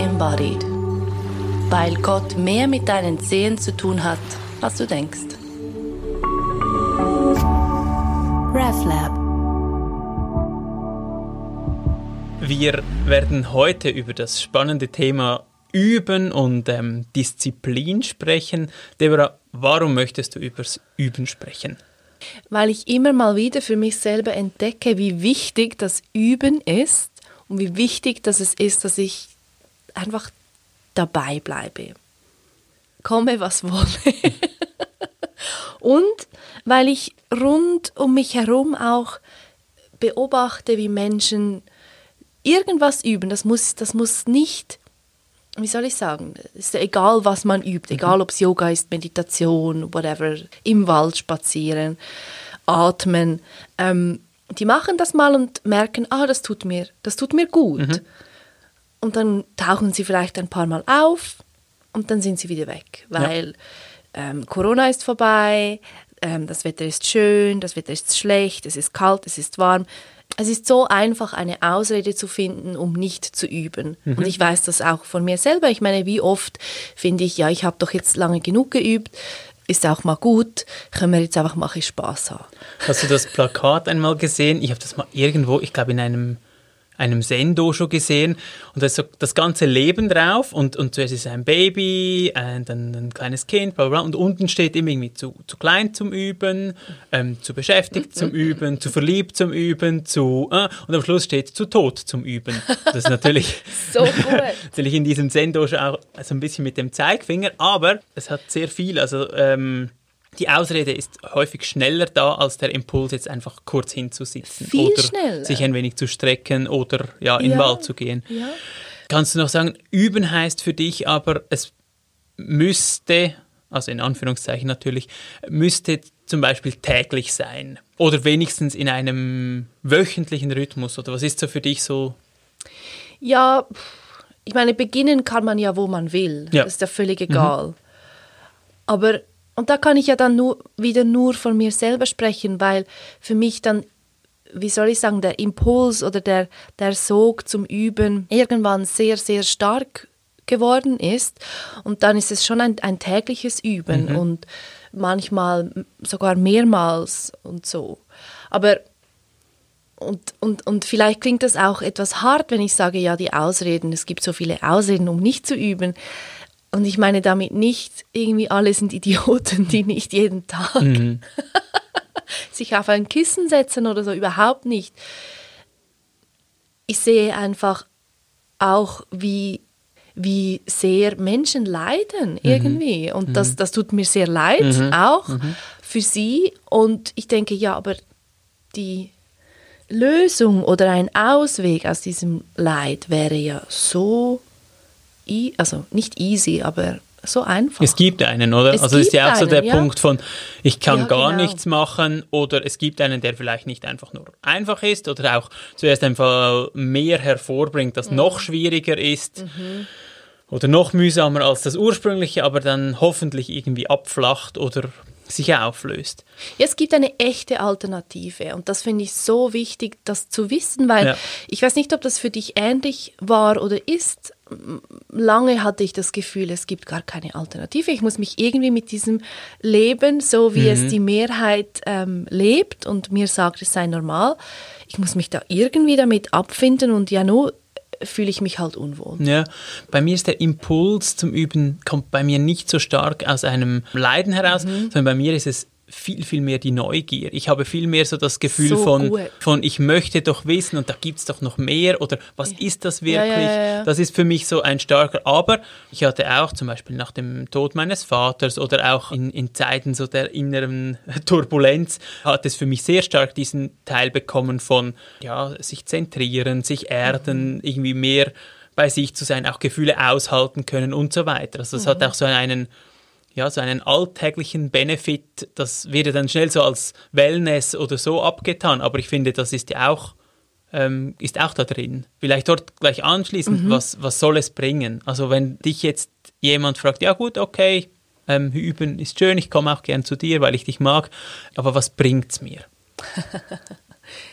embodied. Weil Gott mehr mit deinen Zehen zu tun hat, als du denkst. RefLab Wir werden heute über das spannende Thema Üben und ähm, Disziplin sprechen. Deborah, warum möchtest du übers Üben sprechen? Weil ich immer mal wieder für mich selber entdecke, wie wichtig das Üben ist und wie wichtig dass es ist, dass ich einfach dabei bleibe. Komme, was wolle. und weil ich rund um mich herum auch beobachte, wie Menschen irgendwas üben. Das muss, das muss nicht wie soll ich sagen, ist egal, was man übt, egal mhm. ob es Yoga ist, Meditation, whatever, im Wald spazieren, atmen. Ähm, die machen das mal und merken, ah, das tut mir, das tut mir gut. Mhm. Und dann tauchen sie vielleicht ein paar Mal auf und dann sind sie wieder weg, weil ja. ähm, Corona ist vorbei, ähm, das Wetter ist schön, das Wetter ist schlecht, es ist kalt, es ist warm es ist so einfach, eine Ausrede zu finden, um nicht zu üben. Mhm. Und ich weiß das auch von mir selber. Ich meine, wie oft finde ich, ja, ich habe doch jetzt lange genug geübt, ist auch mal gut, können wir jetzt einfach mal Spaß haben. Hast du das Plakat einmal gesehen? Ich habe das mal irgendwo, ich glaube in einem einem Sendo schon gesehen und da ist so das ganze Leben drauf und, und zuerst ist ein Baby, und dann ein kleines Kind, bla bla, und unten steht immer irgendwie zu, zu klein zum Üben, ähm, zu beschäftigt zum Üben, zu verliebt zum Üben, zu äh, und am Schluss steht zu tot zum Üben. Das ist natürlich, so gut. natürlich in diesem Sendo schon auch so ein bisschen mit dem Zeigfinger, aber es hat sehr viel, also ähm, die Ausrede ist häufig schneller da, als der Impuls jetzt einfach kurz hinzusitzen Viel oder schneller. sich ein wenig zu strecken oder ja, in den ja. Wald zu gehen. Ja. Kannst du noch sagen, üben heißt für dich aber, es müsste, also in Anführungszeichen natürlich, müsste zum Beispiel täglich sein oder wenigstens in einem wöchentlichen Rhythmus oder was ist so für dich so? Ja, ich meine, beginnen kann man ja, wo man will. Ja. Das ist ja völlig egal. Mhm. Aber und da kann ich ja dann nur, wieder nur von mir selber sprechen, weil für mich dann, wie soll ich sagen, der Impuls oder der, der Sog zum Üben irgendwann sehr, sehr stark geworden ist. Und dann ist es schon ein, ein tägliches Üben mhm. und manchmal sogar mehrmals und so. Aber und, und, und vielleicht klingt das auch etwas hart, wenn ich sage, ja, die Ausreden, es gibt so viele Ausreden, um nicht zu üben. Und ich meine damit nicht, irgendwie alle sind Idioten, die nicht jeden Tag mhm. sich auf ein Kissen setzen oder so, überhaupt nicht. Ich sehe einfach auch, wie, wie sehr Menschen leiden mhm. irgendwie. Und mhm. das, das tut mir sehr leid, mhm. auch mhm. für sie. Und ich denke, ja, aber die Lösung oder ein Ausweg aus diesem Leid wäre ja so also nicht easy, aber so einfach. Es gibt einen, oder? Es also ist ja auch so der ja. Punkt von, ich kann Ja, gar genau. nichts machen oder es gibt einen, der vielleicht nicht einfach nur einfach ist oder auch zuerst einfach mehr hervorbringt, das noch schwieriger ist oder noch mühsamer als das ursprüngliche, aber dann hoffentlich irgendwie abflacht oder sich auflöst. Ja, es gibt eine echte Alternative und das finde ich so wichtig, das zu wissen, weil Ja. ich weiß nicht, ob das für dich ähnlich war oder ist. Lange hatte ich das Gefühl, es gibt gar keine Alternative. Ich muss mich irgendwie mit diesem Leben, so wie es die Mehrheit ähm, lebt und mir sagt, es sei normal, ich muss mich da irgendwie damit abfinden und ja, nur fühle ich mich halt unwohl. Ja, bei mir ist der Impuls zum Üben kommt bei mir nicht so stark aus einem Leiden heraus, Mhm. sondern bei mir ist es viel, viel mehr die Neugier. Ich habe viel mehr so das Gefühl So von, gut. von, ich möchte doch wissen und da gibt es doch noch mehr oder was ist das Ja, wirklich? ja, ja, ja. Das ist für mich so ein starker, aber ich hatte auch zum Beispiel nach dem Tod meines Vaters oder auch in, in Zeiten so der inneren Turbulenz hat es für mich sehr stark diesen Teil bekommen von, ja, sich zentrieren, sich erden, Mhm. irgendwie mehr bei sich zu sein, auch Gefühle aushalten können und so weiter. Also es Mhm. hat auch so einen, ja, so einen alltäglichen Benefit, das wird ja dann schnell so als Wellness oder so abgetan, aber ich finde, das ist ja auch, ähm, ist auch da drin. Vielleicht dort gleich anschließend, was, was soll es bringen? Also wenn dich jetzt jemand fragt, ja gut, okay, ähm, üben ist schön, ich komme auch gern zu dir, weil ich dich mag, aber was bringt's mir?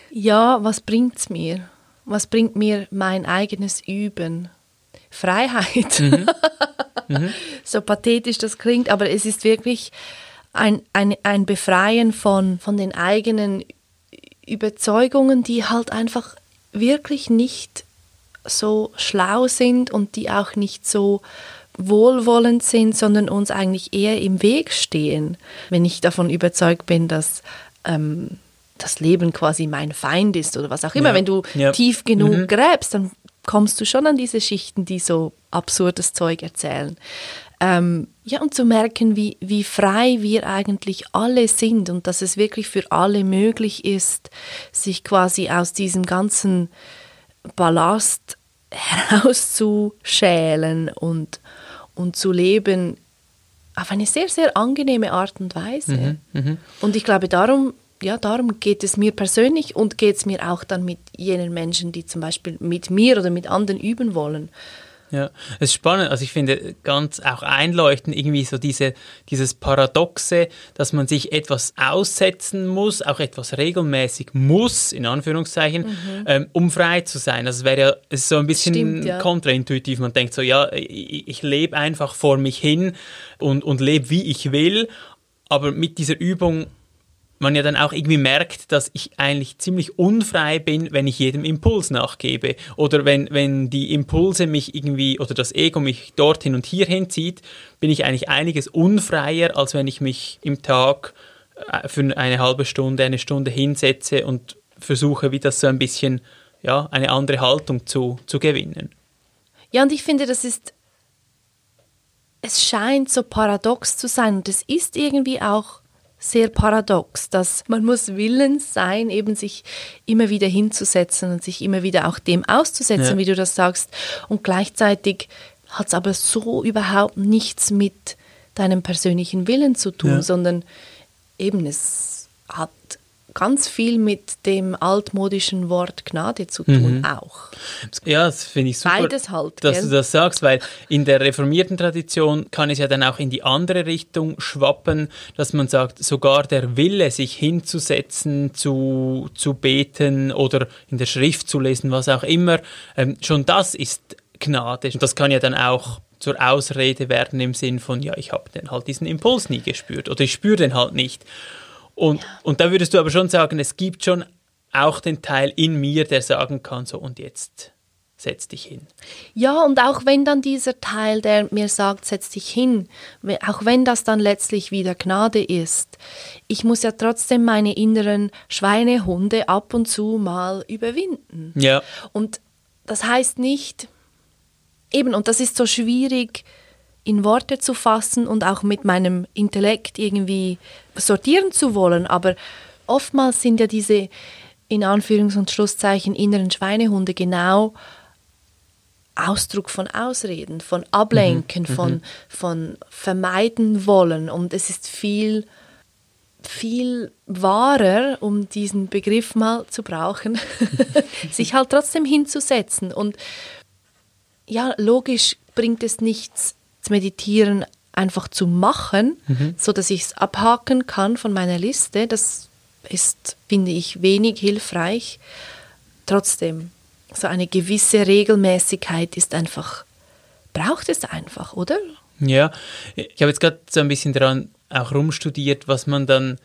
Ja, was bringt's mir? Was bringt mir mein eigenes Üben? Freiheit. Mhm. Mhm. so pathetisch das klingt, aber es ist wirklich ein, ein, ein Befreien von, von den eigenen Überzeugungen, die halt einfach wirklich nicht so schlau sind und die auch nicht so wohlwollend sind, sondern uns eigentlich eher im Weg stehen. Wenn ich davon überzeugt bin, dass ähm, das Leben quasi mein Feind ist oder was auch immer, ja. wenn du ja. tief genug mhm. gräbst, dann kommst du schon an diese Schichten, die so absurdes Zeug erzählen. Ähm, ja, und zu merken, wie, wie frei wir eigentlich alle sind und dass es wirklich für alle möglich ist, sich quasi aus diesem ganzen Ballast herauszuschälen und, und zu leben auf eine sehr, sehr angenehme Art und Weise. Mhm, mh. Und ich glaube, darum, ja, darum geht es mir persönlich und geht es mir auch dann mit jenen Menschen, die zum Beispiel mit mir oder mit anderen üben wollen. Ja, es ist spannend. Also ich finde ganz auch einleuchtend irgendwie so diese, dieses Paradoxe, dass man sich etwas aussetzen muss, auch etwas regelmäßig muss, in Anführungszeichen, mhm. ähm, um frei zu sein. Also es wäre ja es ist so ein bisschen Stimmt, ja. kontraintuitiv. Man denkt so, ja, ich, ich lebe einfach vor mich hin und, und lebe, wie ich will. Aber mit dieser Übung man ja dann auch irgendwie merkt, dass ich eigentlich ziemlich unfrei bin, wenn ich jedem Impuls nachgebe. Oder wenn, wenn die Impulse mich irgendwie oder das Ego mich dorthin und hierhin zieht, bin ich eigentlich einiges unfreier, als wenn ich mich im Tag äh, für eine halbe Stunde, eine Stunde hinsetze und versuche, wie das so ein bisschen, ja, eine andere Haltung zu, zu gewinnen. Ja, und ich finde, das ist, es scheint so paradox zu sein und es ist irgendwie auch sehr paradox, dass man muss willens sein, eben sich immer wieder hinzusetzen und sich immer wieder auch dem auszusetzen, ja. wie du das sagst. Und gleichzeitig hat es aber so überhaupt nichts mit deinem persönlichen Willen zu tun, ja. sondern eben es hat ganz viel mit dem altmodischen Wort Gnade zu tun, mhm. auch. Ja, das finde ich super, Beides halt, dass gell? du das sagst, weil in der reformierten Tradition kann es ja dann auch in die andere Richtung schwappen, dass man sagt, sogar der Wille, sich hinzusetzen, zu, zu beten oder in der Schrift zu lesen, was auch immer, ähm, schon das ist Gnade. Und das kann ja dann auch zur Ausrede werden im Sinn von, ja, ich habe halt diesen Impuls nie gespürt oder ich spüre den halt nicht. Und, ja. und da würdest du aber schon sagen, es gibt schon auch den Teil in mir, der sagen kann, so und jetzt setz dich hin. Ja, und auch wenn dann dieser Teil, der mir sagt, setz dich hin, auch wenn das dann letztlich wieder Gnade ist, ich muss ja trotzdem meine inneren Schweinehunde ab und zu mal überwinden. Ja. Und das heißt nicht, eben, und das ist so schwierig, in Worte zu fassen und auch mit meinem Intellekt irgendwie sortieren zu wollen. Aber oftmals sind ja diese in Anführungs- und Schlusszeichen inneren Schweinehunde genau Ausdruck von Ausreden, von Ablenken, mhm. von, mhm. von vermeiden wollen. Und es ist viel, viel wahrer, um diesen Begriff mal zu brauchen, sich halt trotzdem hinzusetzen. Und ja, logisch bringt es nichts, Meditieren einfach zu machen, mhm. so dass ich es abhaken kann von meiner Liste. Das ist, finde ich, wenig hilfreich. Trotzdem, so eine gewisse Regelmäßigkeit ist einfach, braucht es einfach, oder? Ja, ich habe jetzt gerade so ein bisschen daran auch rumstudiert, was man dann,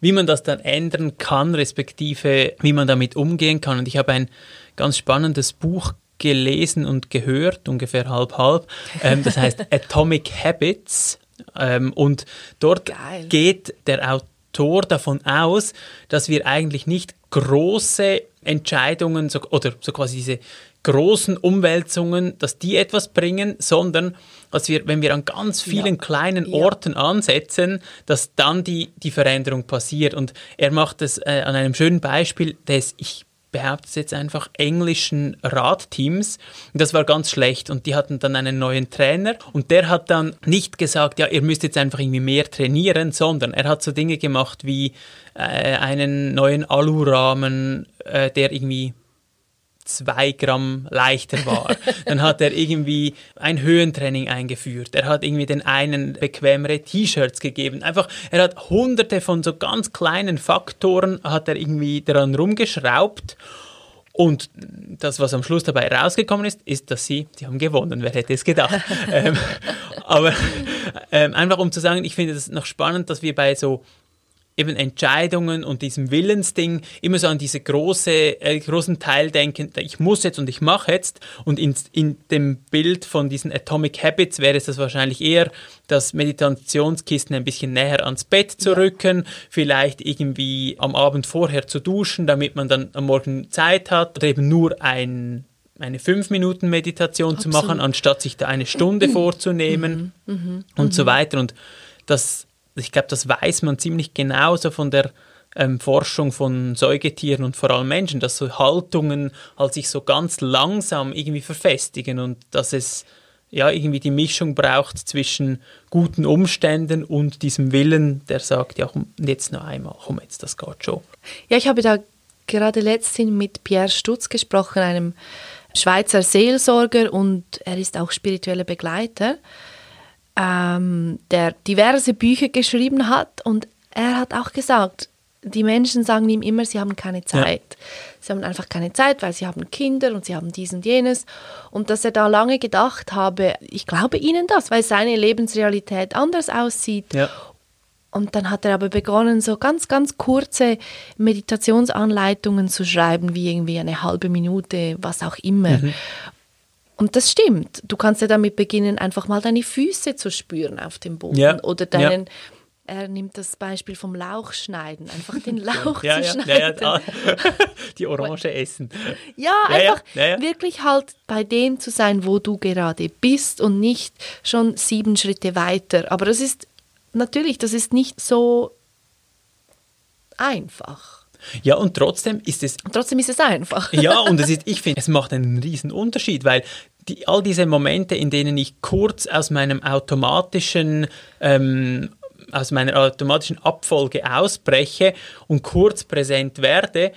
wie man das dann ändern kann, respektive wie man damit umgehen kann. Und ich habe ein ganz spannendes Buch gelesen und gehört, ungefähr halb halb. Ähm, das heißt Atomic Habits. Ähm, und dort Geil. geht der Autor davon aus, dass wir eigentlich nicht große Entscheidungen so, oder so quasi diese großen Umwälzungen, dass die etwas bringen, sondern dass wir, wenn wir an ganz vielen ja. kleinen Orten ja. ansetzen, dass dann die, die Veränderung passiert. Und er macht es äh, an einem schönen Beispiel, das ich behaupte es jetzt einfach, englischen Radteams. Das war ganz schlecht und die hatten dann einen neuen Trainer und der hat dann nicht gesagt, ja, ihr müsst jetzt einfach irgendwie mehr trainieren, sondern er hat so Dinge gemacht wie äh, einen neuen Alurahmen, äh, der irgendwie zwei Gramm leichter war. Dann hat er irgendwie ein Höhentraining eingeführt. Er hat irgendwie den einen bequemere T-Shirts gegeben. Einfach, er hat hunderte von so ganz kleinen Faktoren hat er irgendwie daran rumgeschraubt Und das, was am Schluss dabei rausgekommen ist, ist, dass sie, sie haben gewonnen, wer hätte es gedacht. ähm, aber ähm, einfach um zu sagen, ich finde es noch spannend, dass wir bei so eben Entscheidungen und diesem Willensding immer so an diese große, äh, großen Teil denken, ich muss jetzt und ich mache jetzt. Und in, in dem Bild von diesen Atomic Habits wäre es das wahrscheinlich eher, das Meditationskisten ein bisschen näher ans Bett zu rücken, vielleicht irgendwie am Abend vorher zu duschen, damit man dann am Morgen Zeit hat. Oder eben nur ein eine 5-Minuten-Meditation zu machen, anstatt sich da eine Stunde vorzunehmen mhm, mhm, und so weiter. Und das ich glaube, das weiß man ziemlich genau so von der ähm, Forschung von Säugetieren und vor allem Menschen, dass so Haltungen halt sich so ganz langsam irgendwie verfestigen und dass es ja irgendwie die Mischung braucht zwischen guten Umständen und diesem Willen, der sagt, ja, jetzt noch einmal, komm jetzt, das geht schon. Ja, ich habe da gerade letztens mit Pierre Stutz gesprochen, einem Schweizer Seelsorger und er ist auch spiritueller Begleiter ähm, der diverse Bücher geschrieben hat und er hat auch gesagt, die Menschen sagen ihm immer, sie haben keine Zeit. Ja. Sie haben einfach keine Zeit, weil sie haben Kinder und sie haben dies und jenes. Und dass er da lange gedacht habe, ich glaube ihnen das, weil seine Lebensrealität anders aussieht. Ja. Und dann hat er aber begonnen, so ganz, ganz kurze Meditationsanleitungen zu schreiben, wie irgendwie eine halbe Minute, was auch immer. Mhm. Und das stimmt. Du kannst ja damit beginnen, einfach mal deine Füße zu spüren auf dem Boden ja. oder deinen. Ja. Er nimmt das Beispiel vom Lauchschneiden, einfach den Lauch ja, zu schneiden. Ja, Die Orange essen. Ja, einfach wirklich halt bei dem zu sein, wo du gerade bist und nicht schon sieben Schritte weiter. Aber das ist natürlich, das ist nicht so einfach. Ja, und trotzdem ist es. Trotzdem ist es einfach. ja, und es ist, ich finde, es macht einen riesen Unterschied, weil die, all diese Momente, in denen ich kurz aus meinem automatischen ähm, aus meiner automatischen Abfolge ausbreche und kurz präsent werde,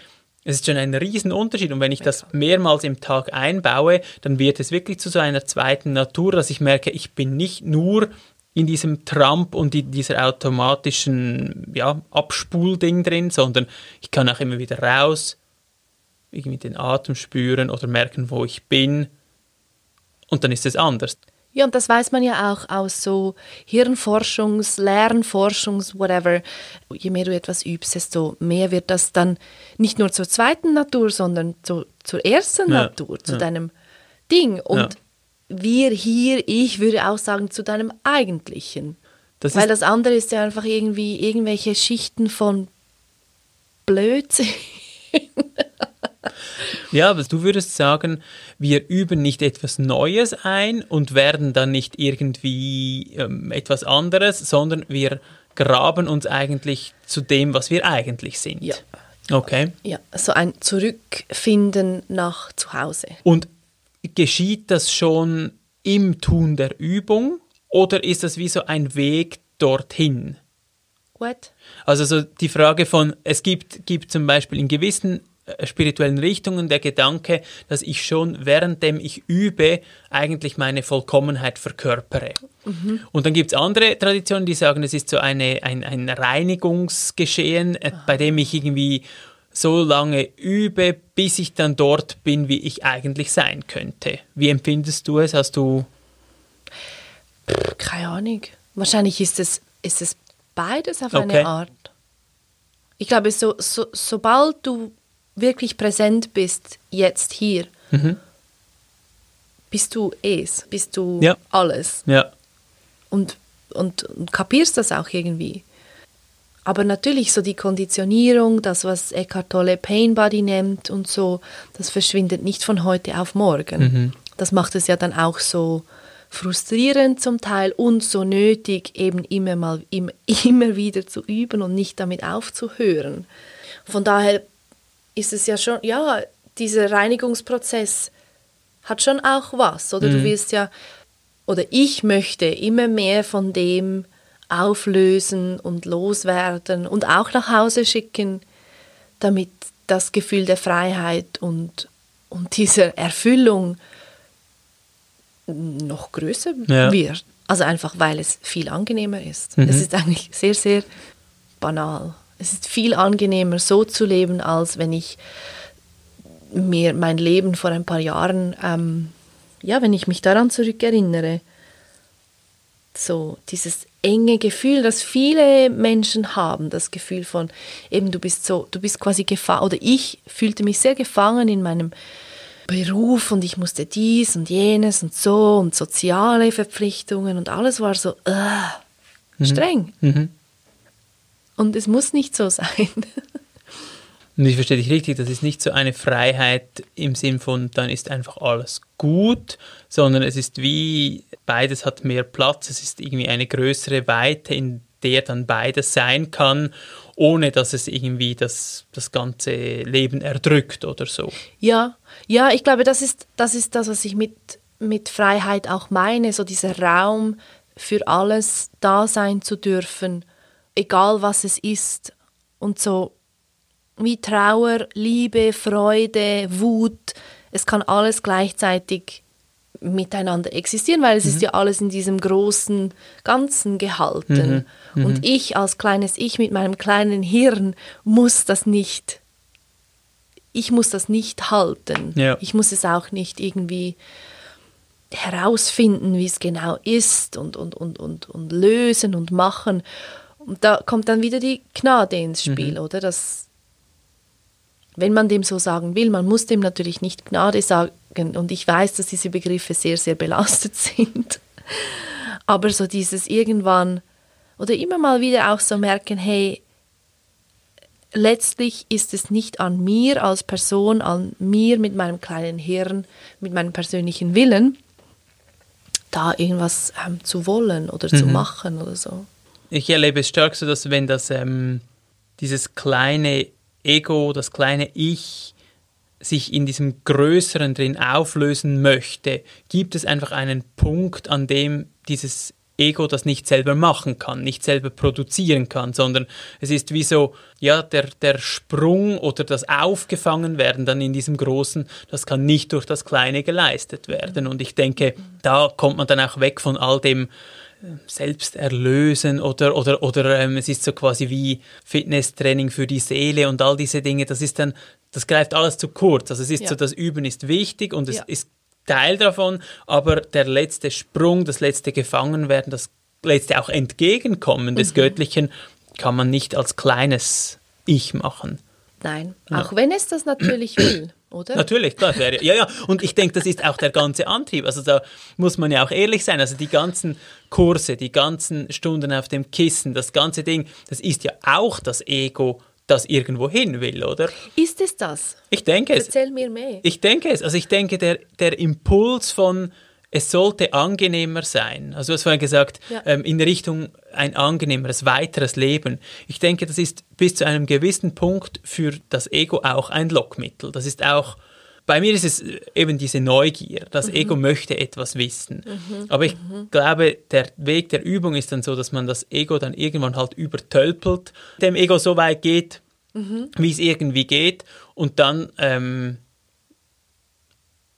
es ist schon ein Riesenunterschied. Und wenn ich das mehrmals im Tag einbaue, dann wird es wirklich zu so einer zweiten Natur, dass ich merke, ich bin nicht nur in diesem Trump und in dieser automatischen ja, Abspulding drin, sondern ich kann auch immer wieder raus, irgendwie den Atem spüren oder merken, wo ich bin. Und dann ist es anders. Ja, und das weiß man ja auch aus so Hirnforschungs-, Lernforschungs-, whatever. Je mehr du etwas übst, desto mehr wird das dann nicht nur zur zweiten Natur, sondern zu, zur ersten ja, Natur, zu ja. deinem Ding. Und ja wir hier, ich würde auch sagen, zu deinem eigentlichen. Das Weil das andere ist ja einfach irgendwie irgendwelche Schichten von Blödsinn. ja, aber du würdest sagen, wir üben nicht etwas Neues ein und werden dann nicht irgendwie ähm, etwas anderes, sondern wir graben uns eigentlich zu dem, was wir eigentlich sind. Ja. Okay. Ja, so ein Zurückfinden nach zu Hause. Und geschieht das schon im Tun der Übung oder ist das wie so ein Weg dorthin? What? Also so die Frage von, es gibt, gibt zum Beispiel in gewissen spirituellen Richtungen der Gedanke, dass ich schon währenddem ich übe, eigentlich meine Vollkommenheit verkörpere. Mhm. Und dann gibt es andere Traditionen, die sagen, es ist so eine, ein, ein Reinigungsgeschehen, äh, bei dem ich irgendwie so lange übe, bis ich dann dort bin, wie ich eigentlich sein könnte. Wie empfindest du es? Hast du. Keine Ahnung. Wahrscheinlich ist es, ist es beides auf okay. eine Art. Ich glaube, so, so, sobald du wirklich präsent bist, jetzt hier, mhm. bist du es, bist du ja. alles. Ja. Und, und, und kapierst das auch irgendwie. Aber natürlich so die Konditionierung, das, was Eckhart Tolle Pain Body nennt und so, das verschwindet nicht von heute auf morgen. Mhm. Das macht es ja dann auch so frustrierend zum Teil und so nötig, eben immer mal immer, immer wieder zu üben und nicht damit aufzuhören. Von daher ist es ja schon, ja, dieser Reinigungsprozess hat schon auch was, oder mhm. du willst ja, oder ich möchte immer mehr von dem auflösen und loswerden und auch nach Hause schicken, damit das Gefühl der Freiheit und, und dieser Erfüllung noch größer ja. wird. Also einfach, weil es viel angenehmer ist. Mhm. Es ist eigentlich sehr, sehr banal. Es ist viel angenehmer, so zu leben, als wenn ich mir mein Leben vor ein paar Jahren, ähm, ja, wenn ich mich daran zurückerinnere, so dieses enge Gefühl, das viele Menschen haben, das Gefühl von eben du bist so, du bist quasi gefangen oder ich fühlte mich sehr gefangen in meinem Beruf und ich musste dies und jenes und so und soziale Verpflichtungen und alles war so uh, streng. Mhm. Und es muss nicht so sein. Und ich verstehe dich richtig, das ist nicht so eine Freiheit im Sinn von, dann ist einfach alles gut, sondern es ist wie, beides hat mehr Platz, es ist irgendwie eine größere Weite, in der dann beides sein kann, ohne dass es irgendwie das, das ganze Leben erdrückt oder so. Ja, ja, ich glaube, das ist das, ist das was ich mit, mit Freiheit auch meine, so dieser Raum für alles da sein zu dürfen, egal was es ist. Und so wie Trauer, Liebe, Freude, Wut, es kann alles gleichzeitig miteinander existieren, weil es mhm. ist ja alles in diesem großen Ganzen gehalten. Mhm. Mhm. Und ich als kleines Ich mit meinem kleinen Hirn muss das nicht, ich muss das nicht halten. Ja. Ich muss es auch nicht irgendwie herausfinden, wie es genau ist und, und, und, und, und lösen und machen. Und da kommt dann wieder die Gnade ins Spiel, Mhm. oder? Das, wenn man dem so sagen will, man muss dem natürlich nicht Gnade sagen. Und ich weiß, dass diese Begriffe sehr, sehr belastet sind. Aber so dieses irgendwann oder immer mal wieder auch so merken, hey, letztlich ist es nicht an mir als Person, an mir mit meinem kleinen Hirn, mit meinem persönlichen Willen, da irgendwas ähm, zu wollen oder zu Mhm. machen oder so. Ich erlebe es stark so, dass wenn das ähm, dieses kleine Ego, das kleine Ich sich in diesem Größeren drin auflösen möchte, gibt es einfach einen Punkt, an dem dieses Ego das nicht selber machen kann, nicht selber produzieren kann, sondern es ist wie so, ja, der, der Sprung oder das Aufgefangenwerden dann in diesem Großen, das kann nicht durch das Kleine geleistet werden. Und ich denke, da kommt man dann auch weg von all dem, selbst erlösen oder, oder, oder ähm, es ist so quasi wie Fitnesstraining für die Seele und all diese Dinge, das ist dann, das greift alles zu kurz. Also es ist Ja. so, das Üben ist wichtig und es Ja. ist Teil davon, aber der letzte Sprung, das letzte Gefangenwerden, das letzte auch Entgegenkommen des Mhm. Göttlichen kann man nicht als kleines Ich machen. Nein, auch wenn es das natürlich will, oder? Natürlich, klar, das wäre, ja, ja. Und ich denke, das ist auch der ganze Antrieb. Also da muss man ja auch ehrlich sein. Also die ganzen Kurse, die ganzen Stunden auf dem Kissen, das ganze Ding, das ist ja auch das Ego, das irgendwo hin will, oder? Ist es das? Ich denke es. Erzähl mir mehr. Ich denke es. Also ich denke, der, der Impuls von es sollte angenehmer sein. Also du hast vorhin gesagt, Ja. ähm, in Richtung ein angenehmeres, weiteres Leben. Ich denke, das ist bis zu einem gewissen Punkt für das Ego auch ein Lockmittel. Das ist auch, bei mir ist es eben diese Neugier. Das Ego möchte etwas wissen. Aber ich glaube, der Weg der Übung ist dann so, dass man das Ego dann irgendwann halt übertölpelt, dem Ego so weit geht, wie es irgendwie geht. Und dann, ähm,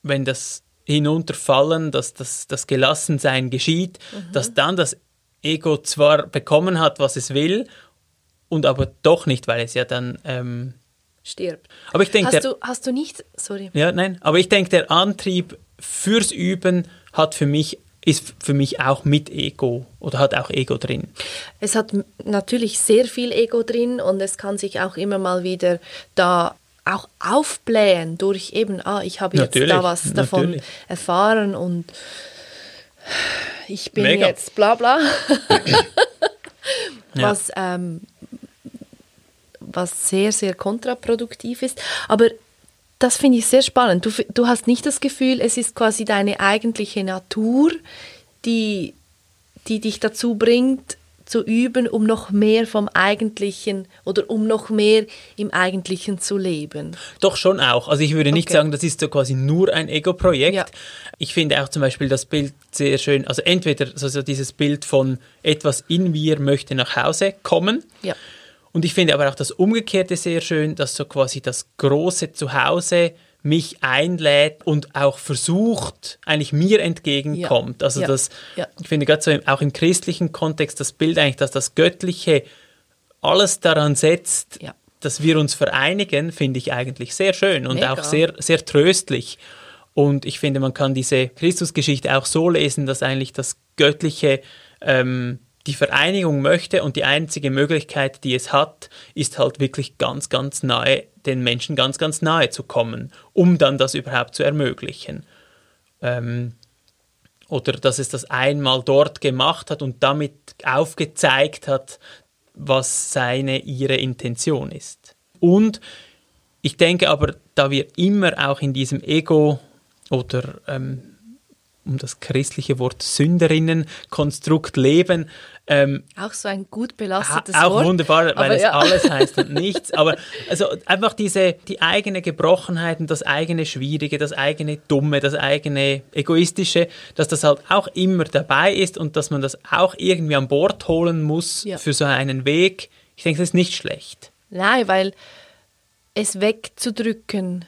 wenn das Hinunterfallen, dass das, das Gelassensein geschieht, dass dann das Ego zwar bekommen hat, was es will, und aber doch nicht, weil es ja dann. Ähm, Stirbt. aber ich denke, Hast der, du, hast du nicht, sorry, ja, nein, aber ich denke, der Antrieb fürs Üben hat für mich ist für mich auch mit Ego oder hat auch Ego drin. es hat natürlich sehr viel Ego drin und es kann sich auch immer mal wieder da auch aufblähen durch eben, ah, ich habe jetzt Natürlich, da was davon natürlich. erfahren und ich bin Mega. jetzt bla bla. Was, ähm, was sehr, sehr kontraproduktiv ist. Aber das finde ich sehr spannend. Du, du hast nicht das Gefühl, es ist quasi deine eigentliche Natur, die, die dich dazu bringt, zu üben, um noch mehr vom Eigentlichen oder um noch mehr im Eigentlichen zu leben. Doch schon auch. Also ich würde nicht Okay. sagen, das ist so quasi nur ein Ego-Projekt. Ja. Ich finde auch zum Beispiel das Bild sehr schön, also entweder so, so dieses Bild von etwas in mir möchte nach Hause kommen. Ja. Und ich finde aber auch das Umgekehrte sehr schön, dass so quasi das große Zuhause mich einlädt und auch versucht, eigentlich mir entgegenkommt. Ja. Also Ja. das, Ja. ich finde gerade so im, auch im christlichen Kontext das Bild eigentlich, dass das Göttliche alles daran setzt, dass wir uns vereinigen, finde ich eigentlich sehr schön und Mega. auch sehr, sehr tröstlich. Und ich finde, man kann diese Christusgeschichte auch so lesen, dass eigentlich das Göttliche ähm, die Vereinigung möchte und die einzige Möglichkeit, die es hat, ist halt wirklich ganz, ganz nahe, den Menschen ganz, ganz nahe zu kommen, um dann das überhaupt zu ermöglichen. Ähm, oder dass es das einmal dort gemacht hat und damit aufgezeigt hat, was seine, ihre Intention ist. Und ich denke aber, da wir immer auch in diesem Ego oder ähm, um das christliche Wort Sünderinnen-Konstrukt leben, ähm, Auch so ein gut belastetes auch Wort. wunderbar, weil es ja. alles heißt und nichts. Aber also einfach diese, die eigene Gebrochenheit und das eigene Schwierige, das eigene Dumme, das eigene Egoistische, dass das halt auch immer dabei ist und dass man das auch irgendwie an Bord holen muss Ja. für so einen Weg. Ich denke, das ist nicht schlecht. Nein, weil es wegzudrücken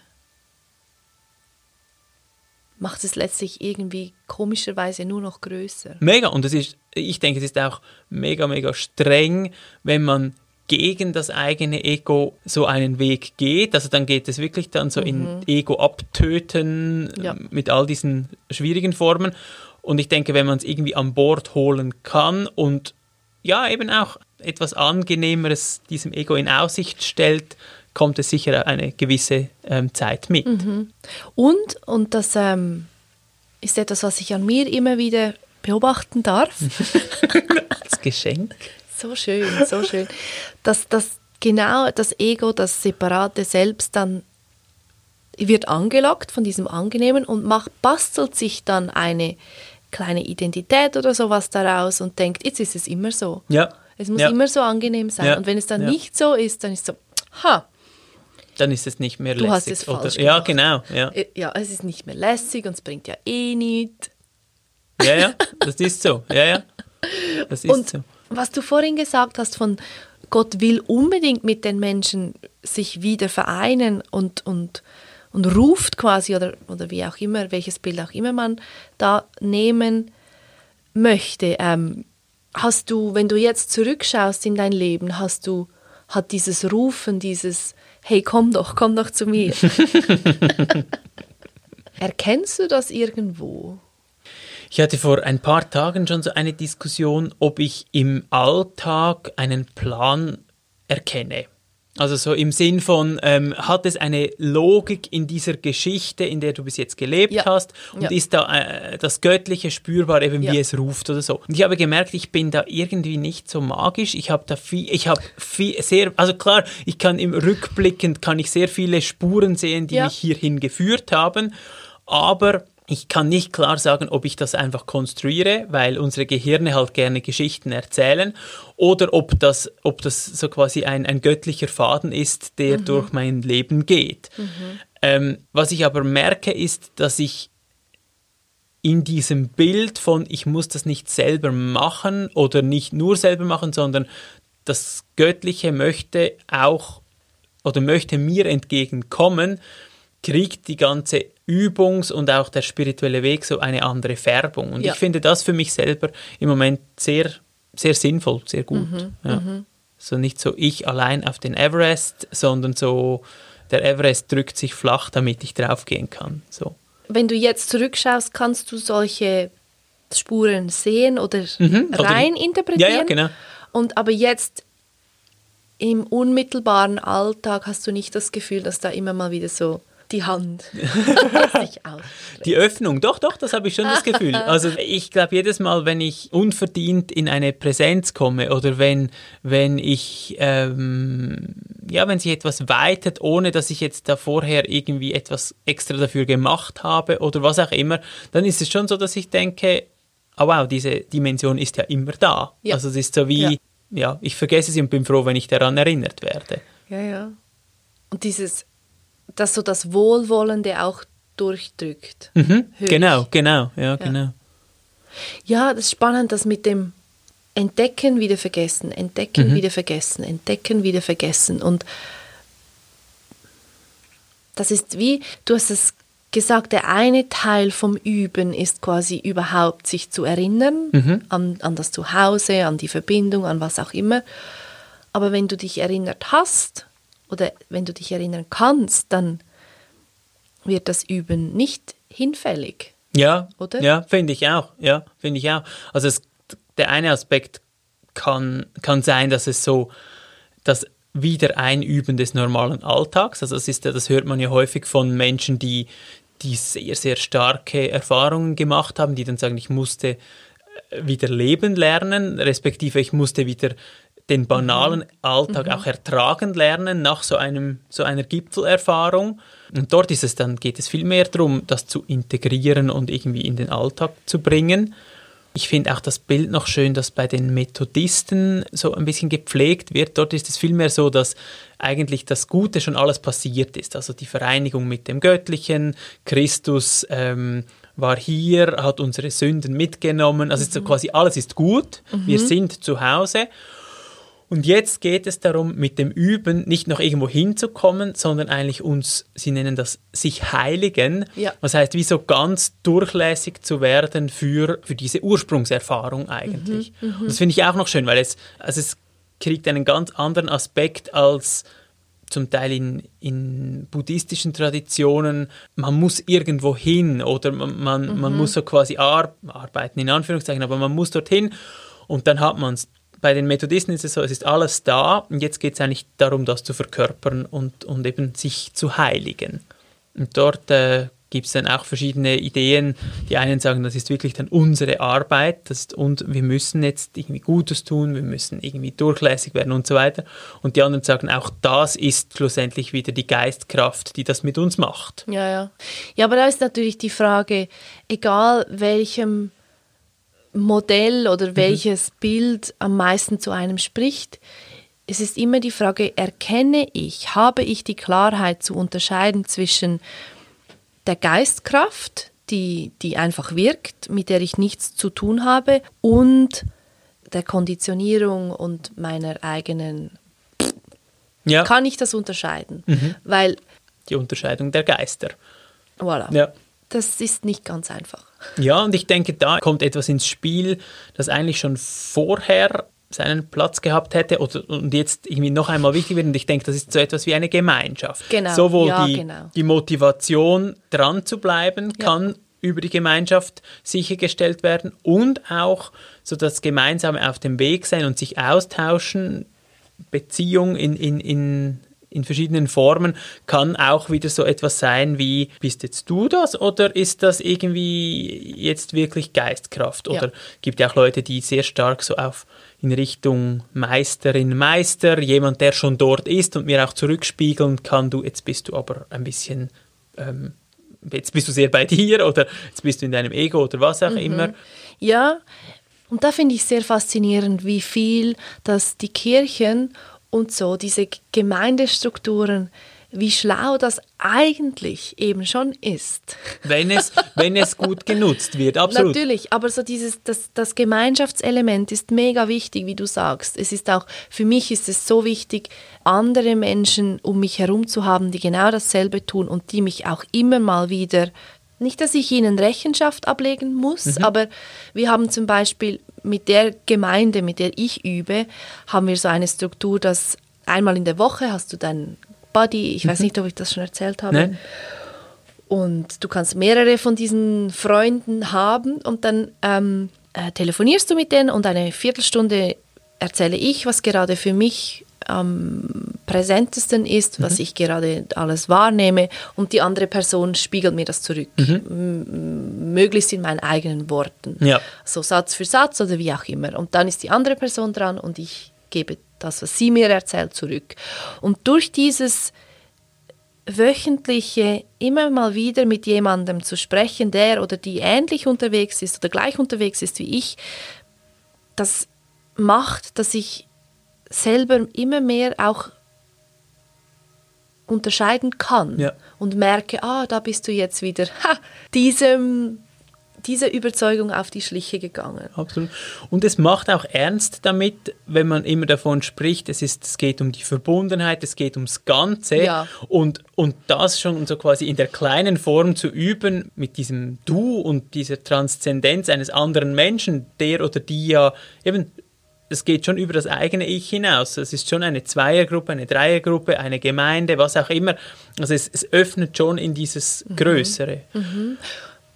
macht es letztlich irgendwie komischerweise nur noch größer. Mega. Und es ist, ich denke, es ist auch mega, mega streng, wenn man gegen das eigene Ego so einen Weg geht. Also dann geht es wirklich dann so in Ego abtöten Ja. äh, mit all diesen schwierigen Formen. Und ich denke, wenn man es irgendwie an Bord holen kann und ja, eben auch etwas Angenehmeres diesem Ego in Aussicht stellt, kommt es sicher eine gewisse ähm, Zeit mit. Und, und das ähm, ist etwas, was ich an mir immer wieder beobachten darf. Als Geschenk. So schön, so schön. Dass das genau das Ego, das separate Selbst dann wird angelockt von diesem Angenehmen und macht, bastelt sich dann eine kleine Identität oder sowas daraus und denkt, jetzt ist es immer so. Ja. Es muss ja. immer so angenehm sein. Ja. Und wenn es dann Ja. nicht so ist, dann ist so, ha, Dann ist es nicht mehr Du hast lässig. es falsch oder, ja, genau. Ja. äh, ja, es ist nicht mehr lässig und es bringt ja eh nichts. Ja, ja, das ist so. Ja, ja. Das ist Und so. was du vorhin gesagt hast von Gott will unbedingt mit den Menschen sich wieder vereinen und, und, und ruft quasi oder, oder wie auch immer, welches Bild auch immer man da nehmen möchte. Ähm, hast du, wenn du jetzt zurückschaust in dein Leben, hast du, hat dieses Rufen, dieses Hey, komm doch, komm doch zu mir. Erkennst du das irgendwo? Ich hatte vor ein paar Tagen schon so eine Diskussion, ob ich im Alltag einen Plan erkenne. Also so im Sinn von, ähm, hat es eine Logik in dieser Geschichte, in der du bis jetzt gelebt Ja. hast und Ja. ist da äh, das Göttliche spürbar, eben Ja. wie es ruft oder so. Und ich habe gemerkt, ich bin da irgendwie nicht so magisch. Ich habe da viel, ich habe viel, sehr, also klar, ich kann im Rückblickend, kann ich sehr viele Spuren sehen, die mich hierhin geführt haben, aber ich kann nicht klar sagen, ob ich das einfach konstruiere, weil unsere Gehirne halt gerne Geschichten erzählen, oder ob das, ob das so quasi ein, ein göttlicher Faden ist, der durch mein Leben geht. Ähm, was ich aber merke, ist, dass ich in diesem Bild von, ich muss das nicht selber machen oder nicht nur selber machen, sondern das Göttliche möchte auch oder möchte mir entgegenkommen, kriegt die ganze Übungs- und auch der spirituelle Weg so eine andere Färbung. Und Ja. ich finde das für mich selber im Moment sehr, sehr sinnvoll, sehr gut. ja. So nicht so ich allein auf den Everest, sondern so der Everest drückt sich flach, damit ich draufgehen kann. So. wenn du jetzt zurückschaust, kannst du solche Spuren sehen oder Mhm, oder- rein interpretieren. Ja, ja, genau. Und aber jetzt im unmittelbaren Alltag hast du nicht das Gefühl, dass da immer mal wieder so die Hand. Die Öffnung, doch, doch, das habe ich schon das Gefühl. Also ich glaube, jedes Mal, wenn ich unverdient in eine Präsenz komme oder wenn, wenn ich, ähm, ja, wenn sich etwas weitet, ohne dass ich jetzt da vorher irgendwie etwas extra dafür gemacht habe oder was auch immer, dann ist es schon so, dass ich denke, oh wow, diese Dimension ist ja immer da. Ja. Also es ist so wie, Ja. ja. ich vergesse sie und bin froh, wenn ich daran erinnert werde. Ja, ja. Und dieses, dass so das Wohlwollende auch durchdrückt. Mhm, genau, genau, ja, genau. Ja, das ist spannend, das mit dem Entdecken wieder vergessen, Entdecken wieder vergessen, Entdecken wieder vergessen. Und das ist wie, du hast es gesagt, der eine Teil vom Üben ist quasi überhaupt sich zu erinnern an, an das Zuhause, an die Verbindung, an was auch immer. Aber wenn du dich erinnert hast oder wenn du dich erinnern kannst, dann wird das Üben nicht hinfällig. Ja, Oder? Ja, finde ich auch. Ja, finde ich auch. Also es, der eine Aspekt kann, kann sein, dass es so das Wiedereinüben des normalen Alltags, also das ist das hört man ja häufig von Menschen, die, die sehr, sehr starke Erfahrungen gemacht haben, die dann sagen, ich musste äh, wieder leben lernen, respektive ich musste wieder den banalen Alltag auch ertragen lernen nach so einem so einer Gipfelerfahrung und dort ist es dann geht es viel mehr darum das zu integrieren und irgendwie in den Alltag zu bringen ich finde auch das Bild noch schön, das bei den Methodisten so ein bisschen gepflegt wird. Dort ist es vielmehr so, dass eigentlich das Gute schon alles passiert ist. Also die Vereinigung mit dem Göttlichen, Christus ähm, war hier, hat unsere Sünden mitgenommen. Also mhm. so quasi alles ist gut, mhm. wir sind zu Hause. Und jetzt geht es darum, mit dem Üben nicht noch irgendwo hinzukommen, sondern eigentlich uns, sie nennen das, sich heiligen. Ja. Was heißt, wie so ganz durchlässig zu werden für, für diese Ursprungserfahrung eigentlich. Mhm, mhm. Und das finde ich auch noch schön, weil es, also es kriegt einen ganz anderen Aspekt als zum Teil in, in buddhistischen Traditionen, man muss irgendwo hin oder man, man, mhm. man muss so quasi ar arbeiten, in Anführungszeichen, aber man muss dorthin und dann hat man es bei den Methodisten ist es so, es ist alles da und jetzt geht es eigentlich darum, das zu verkörpern und, und eben sich zu heiligen. Und dort äh, gibt es dann auch verschiedene Ideen. Die einen sagen, das ist wirklich dann unsere Arbeit das ist, und wir müssen jetzt irgendwie Gutes tun, wir müssen irgendwie durchlässig werden und so weiter. Und die anderen sagen, auch das ist schlussendlich wieder die Geistkraft, die das mit uns macht. Ja, ja. Ja, aber da ist natürlich die Frage, egal welchem Modell oder mhm. welches mhm. Bild am meisten zu einem spricht. Es ist immer die Frage, erkenne ich, habe ich die Klarheit zu unterscheiden zwischen der Geistkraft, die, die einfach wirkt, mit der ich nichts zu tun habe, und der Konditionierung und meiner eigenen. Ja. Kann ich das unterscheiden? Mhm. Weil. Die Unterscheidung der Geister. Voilà. Ja. Das ist nicht ganz einfach. Ja, und ich denke, da kommt etwas ins Spiel, das eigentlich schon vorher seinen Platz gehabt hätte oder, und jetzt irgendwie noch einmal wichtig wird. Und ich denke, das ist so etwas wie eine Gemeinschaft. Genau. Sowohl ja, die, genau. die Motivation, dran zu bleiben, ja. kann über die Gemeinschaft sichergestellt werden und auch so das Gemeinsame auf dem Weg sein und sich austauschen, Beziehung in, in, in in verschiedenen Formen kann auch wieder so etwas sein wie, bist jetzt du das oder ist das irgendwie jetzt wirklich Geistkraft? Oder ja. gibt ja auch Leute, die sehr stark so auf in Richtung Meisterin, Meister, jemand, der schon dort ist und mir auch zurückspiegeln kann, du, jetzt bist du aber ein bisschen, ähm, jetzt bist du sehr bei dir oder jetzt bist du in deinem Ego oder was auch mhm. immer. Ja, und da finde ich sehr faszinierend, wie viel dass die Kirchen und so, diese Gemeindestrukturen, wie schlau das eigentlich eben schon ist. Wenn es, wenn es gut genutzt wird, absolut. Natürlich, aber so dieses, das, das Gemeinschaftselement ist mega wichtig, wie du sagst. Es ist auch, für mich ist es so wichtig, andere Menschen um mich herum zu haben, die genau dasselbe tun und die mich auch immer mal wieder nicht, dass ich ihnen Rechenschaft ablegen muss, mhm. aber wir haben zum Beispiel mit der Gemeinde, mit der ich übe, haben wir so eine Struktur, dass einmal in der Woche hast du deinen Buddy, ich mhm. weiß nicht, ob ich das schon erzählt habe. Nein. Und du kannst mehrere von diesen Freunden haben und dann ähm, äh, telefonierst du mit denen und eine Viertelstunde erzähle ich, was gerade für mich am präsentesten ist, was mhm. ich gerade alles wahrnehme und die andere Person spiegelt mir das zurück, mhm. möglichst in meinen eigenen Worten, ja. so Satz für Satz oder wie auch immer. Und dann ist die andere Person dran und ich gebe das, was sie mir erzählt, zurück. Und durch dieses wöchentliche immer mal wieder mit jemandem zu sprechen, der oder die ähnlich unterwegs ist oder gleich unterwegs ist wie ich, das macht, dass ich selber immer mehr auch unterscheiden kann ja. und merke, ah, da bist du jetzt wieder ha, diesem, dieser Überzeugung auf die Schliche gegangen. Absolut. Und es macht auch ernst damit, wenn man immer davon spricht, es, ist, es geht um die Verbundenheit, es geht ums Ganze ja. und, und das schon so quasi in der kleinen Form zu üben mit diesem Du und dieser Transzendenz eines anderen Menschen, der oder die ja eben es geht schon über das eigene Ich hinaus. Es ist schon eine Zweiergruppe, eine Dreiergruppe, eine Gemeinde, was auch immer. Also es, es öffnet schon in dieses Mhm. Größere.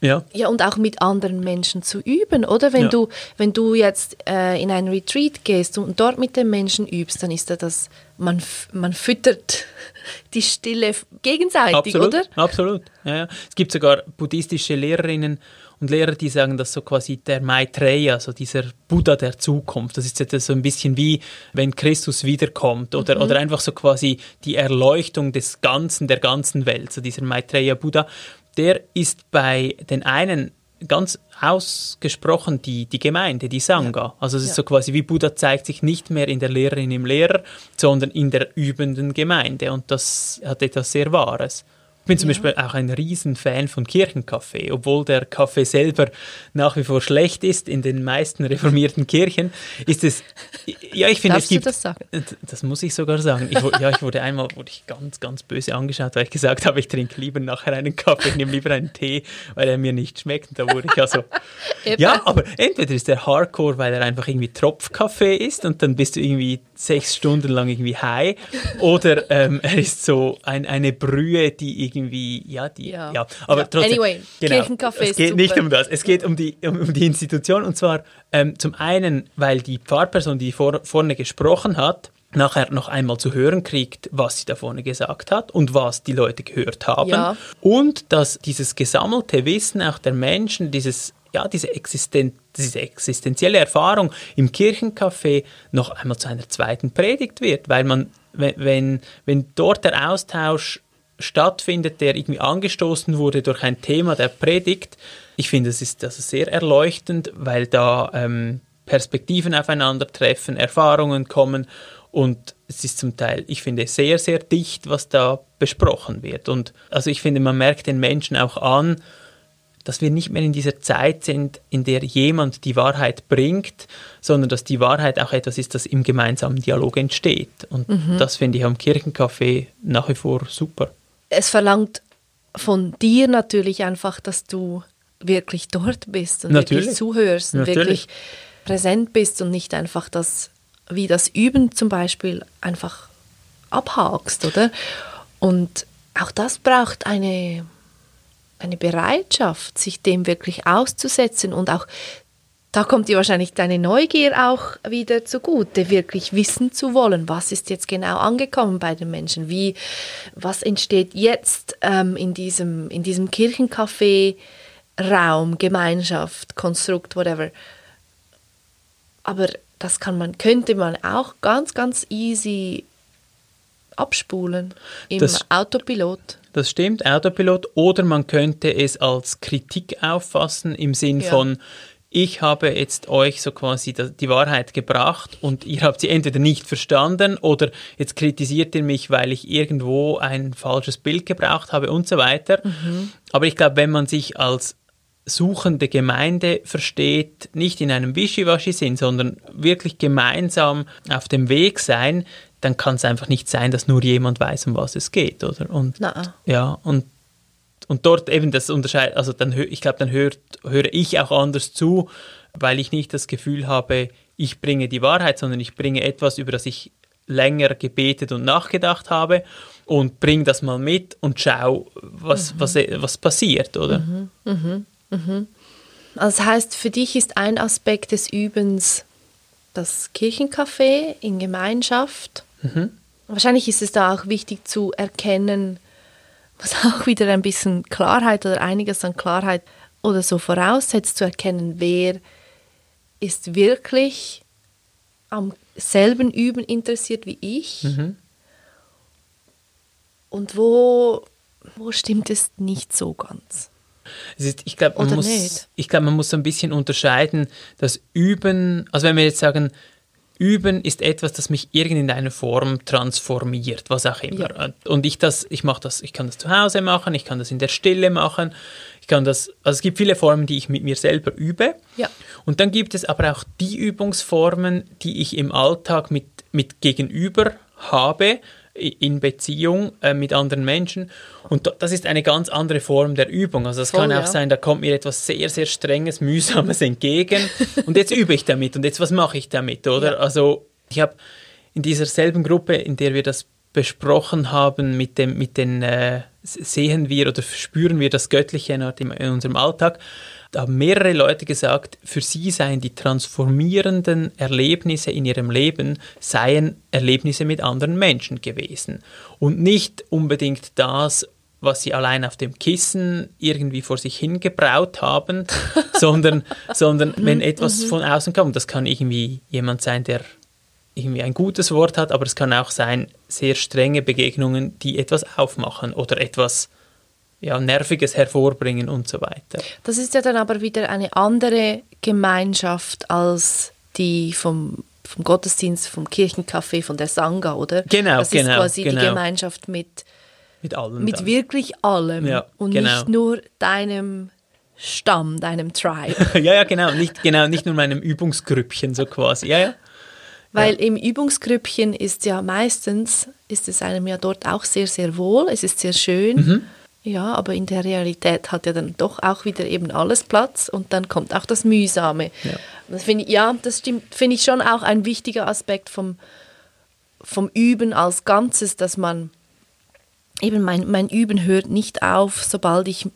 Ja. Ja, und auch mit anderen Menschen zu üben, oder? Wenn, Ja. du, wenn du jetzt äh, in ein Retreat gehst und dort mit den Menschen übst, dann ist da das, man, man füttert die Stille gegenseitig, Absolut, oder? absolut. Ja, ja. Es gibt sogar buddhistische Lehrerinnen und Lehrer, die sagen, dass so quasi der Maitreya, so dieser Buddha der Zukunft, das ist jetzt so ein bisschen wie, wenn Christus wiederkommt oder, oder einfach so quasi die Erleuchtung des Ganzen, der ganzen Welt, so dieser Maitreya Buddha, der ist bei den einen ganz ausgesprochen die, die Gemeinde, die Sangha. Also es ist Ja. so quasi wie Buddha zeigt sich nicht mehr in der Lehrerin, im Lehrer, sondern in der übenden Gemeinde. Und das hat etwas sehr Wahres. Ich bin zum Beispiel auch ein Riesenfan von Kirchenkaffee, obwohl der Kaffee selber nach wie vor schlecht ist in den meisten reformierten Kirchen, ist es, ja, ich finde, es Darfst du gibt, das sagen? das muss ich sogar sagen. Ich, ja, ich wurde einmal wurde ich ganz, ganz böse angeschaut, weil ich gesagt habe, ich trinke lieber nachher einen Kaffee, ich nehme lieber einen Tee, weil er mir nicht schmeckt. Und da wurde ich also, ja, aber entweder ist der Hardcore, weil er einfach irgendwie Tropfkaffee ist und dann bist du irgendwie sechs Stunden lang irgendwie high, oder ähm, er ist so ein, eine Brühe, die irgendwie, ja, die, ja, Ja. aber Ja. trotzdem. Anyway, Kirchenkaffee es geht nicht super. um das, es geht um die, um, um die Institution und zwar ähm, zum einen, weil die Pfarrperson, die vor, vorne gesprochen hat, nachher noch einmal zu hören kriegt, was sie da vorne gesagt hat und was die Leute gehört haben. Ja. Und dass dieses gesammelte Wissen auch der Menschen, dieses, ja, diese, Existen diese existenzielle Erfahrung im Kirchencafé noch einmal zu einer zweiten Predigt wird, weil man, wenn, wenn dort der Austausch stattfindet, der irgendwie angestoßen wurde durch ein Thema der Predigt, ich finde, es ist also sehr erleuchtend, weil da ähm, Perspektiven aufeinandertreffen, Erfahrungen kommen und es ist zum Teil, ich finde, sehr, sehr dicht, was da besprochen wird. Und also ich finde, man merkt den Menschen auch an, dass wir nicht mehr in dieser Zeit sind, in der jemand die Wahrheit bringt, sondern dass die Wahrheit auch etwas ist, das im gemeinsamen Dialog entsteht. Und das finde ich am Kirchencafé nach wie vor super. Es verlangt von dir natürlich einfach, dass du wirklich dort bist und Natürlich. wirklich zuhörst und Natürlich. wirklich präsent bist und nicht einfach das, wie das Üben zum Beispiel, einfach abhakst, oder? Und auch das braucht eine, eine Bereitschaft, sich dem wirklich auszusetzen und auch da kommt dir wahrscheinlich deine Neugier auch wieder zugute, wirklich wissen zu wollen, was ist jetzt genau angekommen bei den Menschen, wie, was entsteht jetzt ähm, in diesem, in diesem Kirchencafé, Raum, Gemeinschaft, Konstrukt, whatever. Aber das kann man, könnte man auch ganz, ganz easy abspulen im Das- Autopilot. Das stimmt, Autopilot. Oder man könnte es als Kritik auffassen im Sinn Ja. von, ich habe jetzt euch so quasi die Wahrheit gebracht und ihr habt sie entweder nicht verstanden oder jetzt kritisiert ihr mich, weil ich irgendwo ein falsches Bild gebraucht habe und so weiter. Aber ich glaube, wenn man sich als suchende Gemeinde versteht, nicht in einem Wischiwaschi-Sinn, sondern wirklich gemeinsam auf dem Weg sein, dann kann es einfach nicht sein, dass nur jemand weiß, um was es geht, oder? Und Nein. ja, und, und dort eben das unterscheidet, also dann ich glaube, dann hört, höre ich auch anders zu, weil ich nicht das Gefühl habe, ich bringe die Wahrheit, sondern ich bringe etwas, über das ich länger gebetet und nachgedacht habe und bringe das mal mit und schau, was, was, was passiert, oder? Also das heißt, für dich ist ein Aspekt des Übens das Kirchencafé in Gemeinschaft. Wahrscheinlich ist es da auch wichtig zu erkennen, was auch wieder ein bisschen Klarheit oder einiges an Klarheit oder so voraussetzt, zu erkennen, wer ist wirklich am selben Üben interessiert wie ich. Und wo, wo stimmt es nicht so ganz. Ist, ich glaube, man, muss- ich glaub, man muss so ein bisschen unterscheiden, das Üben, also wenn wir jetzt sagen, Üben ist etwas, das mich irgendeine Form transformiert, was auch immer. Und ich das, ich mache das, ich kann das zu Hause machen, ich kann das in der Stille machen, ich kann das, also es gibt viele Formen, die ich mit mir selber übe. Ja. Und dann gibt es aber auch die Übungsformen, die ich im Alltag mit, mit Gegenüber habe, in Beziehung äh, mit anderen Menschen. Und das ist eine ganz andere Form der Übung. Also es kann auch ja. sein, da kommt mir etwas sehr, sehr Strenges, Mühsames entgegen und jetzt übe ich damit und jetzt was mache ich damit, oder? Ja. Also ich habe in dieser selben Gruppe, in der wir das besprochen haben, mit, dem, mit den äh, sehen wir oder spüren wir das Göttliche in unserem Alltag, da haben mehrere Leute gesagt, für sie seien die transformierenden Erlebnisse in ihrem Leben seien Erlebnisse mit anderen Menschen gewesen und nicht unbedingt das, was sie allein auf dem Kissen irgendwie vor sich hingebraut haben, sondern, sondern wenn mhm, etwas mhm. von außen kommt, das kann irgendwie jemand sein, der irgendwie ein gutes Wort hat, aber es kann auch sein, sehr strenge Begegnungen, die etwas aufmachen oder etwas ja, Nerviges hervorbringen und so weiter. Das ist ja dann aber wieder eine andere Gemeinschaft als die vom, vom Gottesdienst, vom Kirchencafé, von der Sangha, oder? Genau, das genau. ist quasi genau. die Gemeinschaft mit, mit allem. Mit dann. wirklich allem ja, und genau. nicht nur deinem Stamm, deinem Tribe. ja, ja, genau. Nicht, genau. nicht nur meinem Übungsgrüppchen so quasi. Ja, ja. Weil ja. im Übungsgrüppchen ist ja meistens, ist es einem ja dort auch sehr, sehr wohl, es ist sehr schön. Mhm. Ja, aber in der Realität hat ja dann doch auch wieder eben alles Platz und dann kommt auch das Mühsame. Ja, das find ich, ja das stimmt, finde ich schon auch ein wichtiger Aspekt vom, vom Üben als Ganzes, dass man eben mein, mein Üben hört nicht auf, sobald ich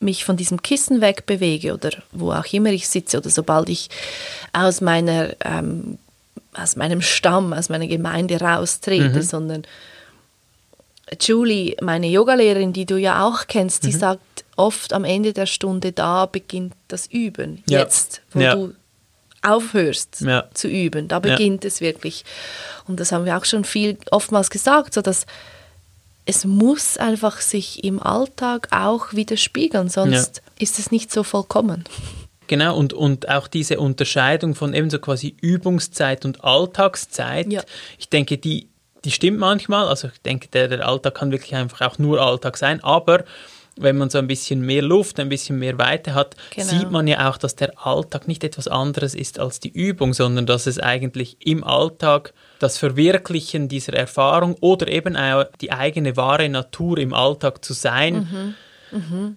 mich von diesem Kissen wegbewege oder wo auch immer ich sitze oder sobald ich aus meiner ähm, aus meinem Stamm, aus meiner Gemeinde raustrete, mhm. sondern Julie, meine Yogalehrerin, die du ja auch kennst, die mhm. sagt oft am Ende der Stunde, da beginnt das Üben. Ja. Jetzt, wo ja. du aufhörst ja. zu üben, da beginnt es wirklich. Und das haben wir auch schon viel oftmals gesagt, so dass es muss einfach sich im Alltag auch widerspiegeln, sonst ist es nicht so vollkommen. Genau, und, und auch diese Unterscheidung von eben so quasi Übungszeit und Alltagszeit, ich denke, die die stimmt manchmal. Also ich denke, der, der Alltag kann wirklich einfach auch nur Alltag sein, aber wenn man so ein bisschen mehr Luft, ein bisschen mehr Weite hat, genau. sieht man ja auch, dass der Alltag nicht etwas anderes ist als die Übung, sondern dass es eigentlich im Alltag das Verwirklichen dieser Erfahrung oder eben auch die eigene wahre Natur im Alltag zu sein, mhm. Mhm.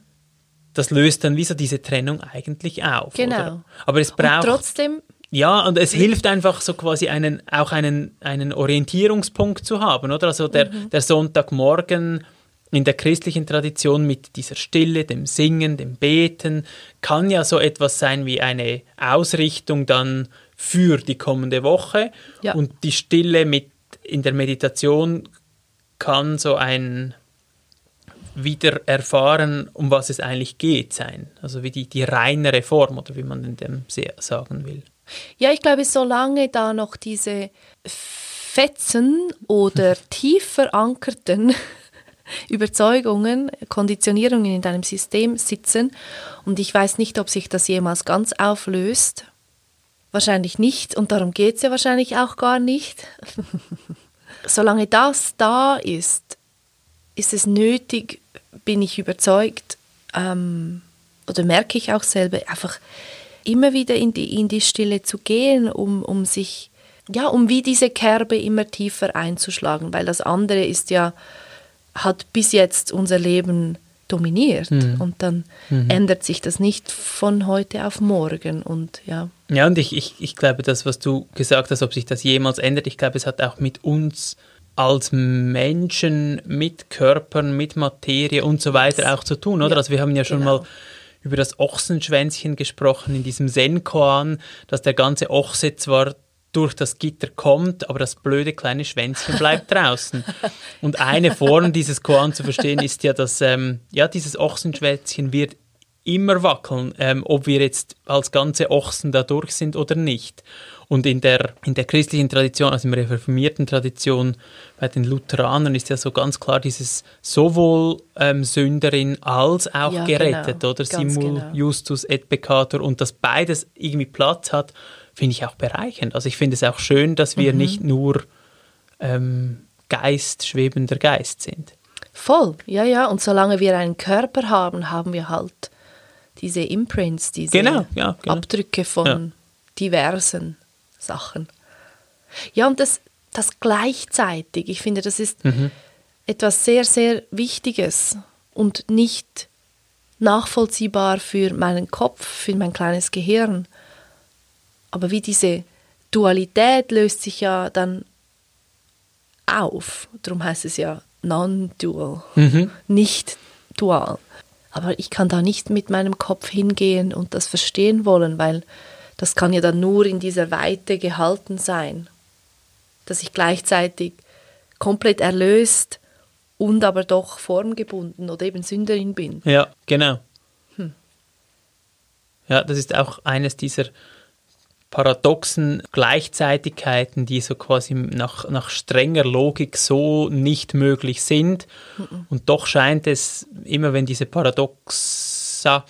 das löst dann wie so diese Trennung eigentlich auf. Genau. Oder? Aber es braucht. Und trotzdem ja, und es hilft einfach so quasi einen, auch einen, einen Orientierungspunkt zu haben, oder? Also der, mhm. der Sonntagmorgen in der christlichen Tradition mit dieser Stille, dem Singen, dem Beten, kann ja so etwas sein wie eine Ausrichtung dann für die kommende Woche. Ja. Und die Stille mit in der Meditation kann so ein wieder erfahren, um was es eigentlich geht, sein. Also wie die, die reinere Form oder wie man in dem sagen will. Ja, ich glaube, solange da noch diese Fetzen oder tief verankerten Überzeugungen, Konditionierungen in deinem System sitzen und ich weiß nicht, ob sich das jemals ganz auflöst. Wahrscheinlich nicht und darum geht es ja wahrscheinlich auch gar nicht. Solange das da ist, ist es nötig, bin ich überzeugt, ähm, oder merke ich auch selber, einfach immer wieder in die, in die Stille zu gehen, um, um sich, ja, um wie diese Kerbe immer tiefer einzuschlagen, weil das andere ist ja, hat bis jetzt unser Leben dominiert mhm. und dann mhm. ändert sich das nicht von heute auf morgen und ja. Ja, und ich, ich, ich glaube, das, was du gesagt hast, ob sich das jemals ändert, ich glaube, es hat auch mit uns als Menschen, mit Körpern, mit Materie und so weiter auch zu tun, oder? Ja, also wir haben ja schon genau. mal über das Ochsenschwänzchen gesprochen in diesem Zen-Koan, dass der ganze Ochse zwar durch das Gitter kommt, aber das blöde kleine Schwänzchen bleibt draußen. Und eine Form dieses Koan zu verstehen ist ja, dass ähm, ja, dieses Ochsenschwänzchen wird immer wackeln, ähm, ob wir jetzt als ganze Ochsen da durch sind oder nicht. Und in der, in der christlichen Tradition, also in der reformierten Tradition, bei den Lutheranern ist ja so ganz klar dieses sowohl ähm, Sünderin als auch Ja, gerettet, genau. oder? Simul genau. justus et peccator und dass beides irgendwie Platz hat, finde ich auch bereichernd. Also ich finde es auch schön, dass wir Mhm. nicht nur ähm, Geist, schwebender Geist sind. Voll, ja, ja. Und solange wir einen Körper haben, haben wir halt diese Imprints, diese Genau, ja, genau. Abdrücke von Ja. diversen Sachen. Ja, und das, das gleichzeitig. Ich finde, das ist etwas sehr, sehr Wichtiges und nicht nachvollziehbar für meinen Kopf, für mein kleines Gehirn. Aber wie diese Dualität löst sich ja dann auf. Darum heißt es ja non-dual, nicht dual. Aber ich kann da nicht mit meinem Kopf hingehen und das verstehen wollen, weil das kann ja dann nur in dieser Weite gehalten sein, dass ich gleichzeitig komplett erlöst und aber doch formgebunden oder eben Sünderin bin. Ja, genau. Ja, das ist auch eines dieser paradoxen Gleichzeitigkeiten, die so quasi nach, nach strenger Logik so nicht möglich sind. Und doch scheint es, immer wenn diese Paradoxa